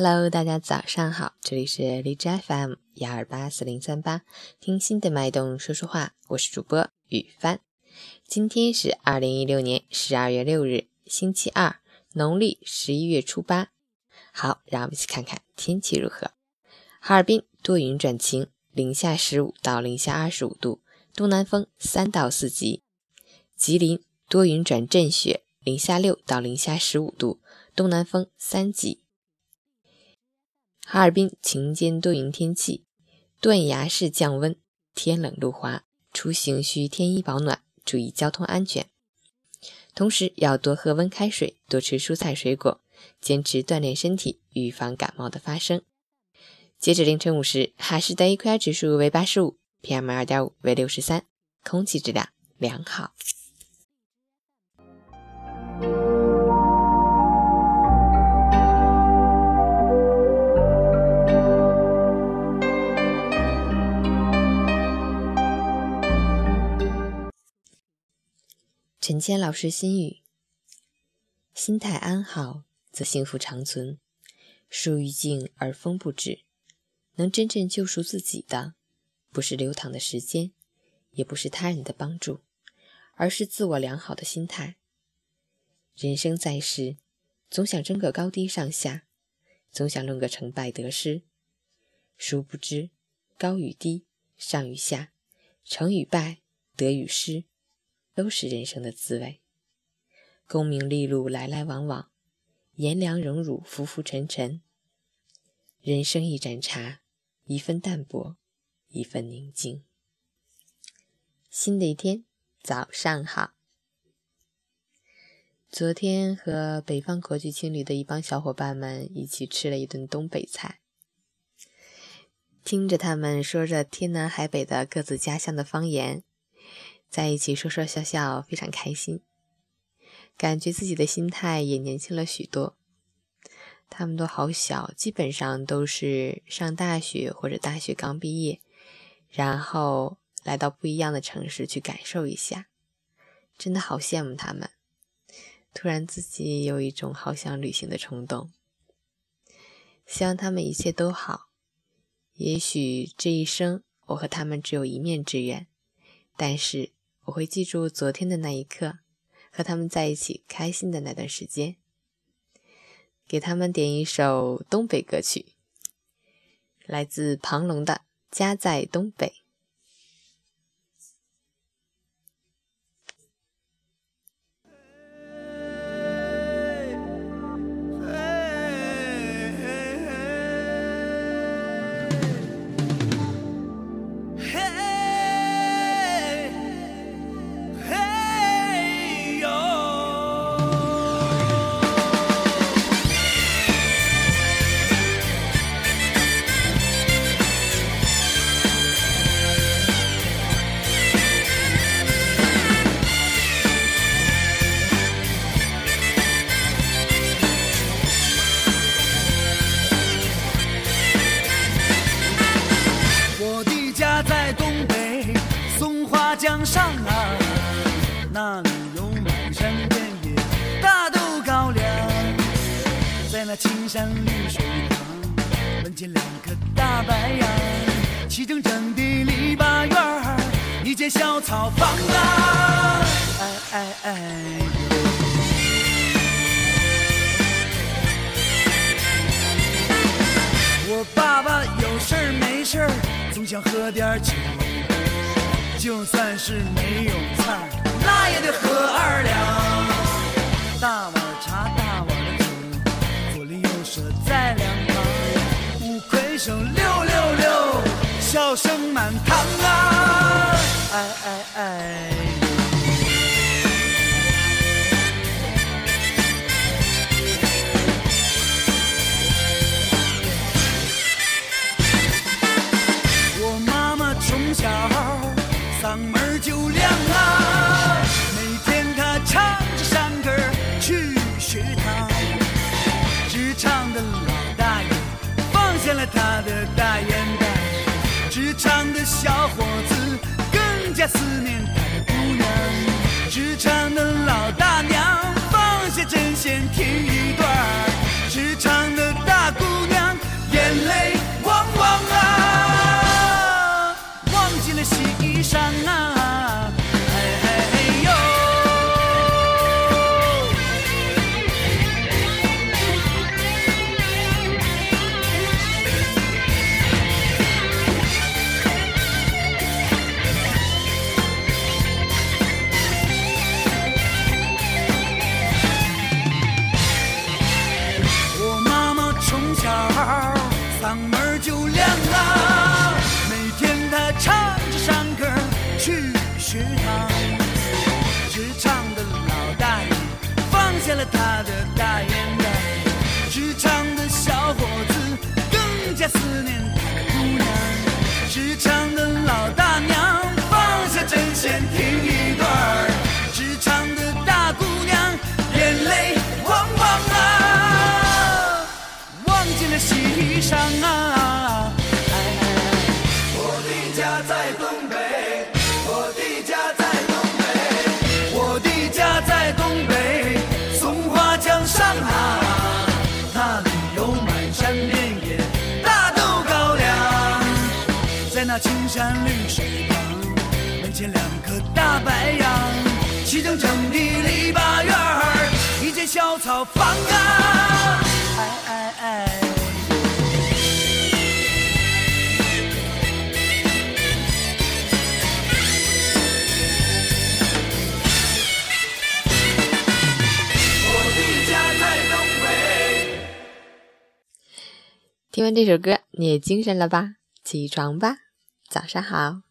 Hello，大家早上好，这里是荔枝 FM 幺二八四零三八，听心的脉动说说话，我是主播雨帆。今天是二零一六年十二月六日，星期二，农历十一月初八。好，让我们一起看看天气如何。哈尔滨多云转晴，零下十五到零下二十五度，东南风三到四级。吉林多云转阵雪，零下六到零下十五度，东南风三级。哈尔滨晴间多云天气，断崖式降温，天冷路滑，出行需添衣保暖，注意交通安全。同时要多喝温开水，多吃蔬菜水果，坚持锻炼身体，预防感冒的发生。截止凌晨五时，哈市的 AQI 指数为八十五，PM 二点五为六十三，空气质量良好。陈谦老师心语：心态安好，则幸福长存。树欲静而风不止。能真正救赎自己的，不是流淌的时间，也不是他人的帮助，而是自我良好的心态。人生在世，总想争个高低上下，总想论个成败得失，殊不知高与低、上与下、成与败、得与失。都是人生的滋味，功名利禄来来往往，炎凉荣辱浮浮沉沉。人生一盏茶，一份淡泊，一份宁静。新的一天，早上好。昨天和北方国际青旅的一帮小伙伴们一起吃了一顿东北菜，听着他们说着天南海北的各自家乡的方言。在一起说说笑笑，非常开心，感觉自己的心态也年轻了许多。他们都好小，基本上都是上大学或者大学刚毕业，然后来到不一样的城市去感受一下，真的好羡慕他们。突然自己有一种好想旅行的冲动，希望他们一切都好。也许这一生我和他们只有一面之缘，但是。我会记住昨天的那一刻，和他们在一起开心的那段时间。给他们点一首东北歌曲，来自庞龙的《家在东北》。在东北松花江上啊，那里有漫山遍野大豆高粱，在那青山绿水旁，门前两棵大白杨，齐整整的篱笆院儿，一间小草房啊，哎哎哎！我爸爸事儿，总想喝点酒。就算是没有菜，那也得喝二两。大碗茶，大碗的酒，左邻右舍在两旁。五魁首，六六六，笑声满堂啊！哎哎哎！他的大眼袋，职场的小伙子更加思念家思念的姑娘。职场的老大娘放下针线听一段儿，职场的大姑娘眼泪汪汪啊，忘记了心青山绿水旁，门前两棵大白杨，齐整整的篱笆院儿，一间小草房啊，哎哎哎。我的家在东北。听完这首歌，你也精神了吧？起床吧，早上好。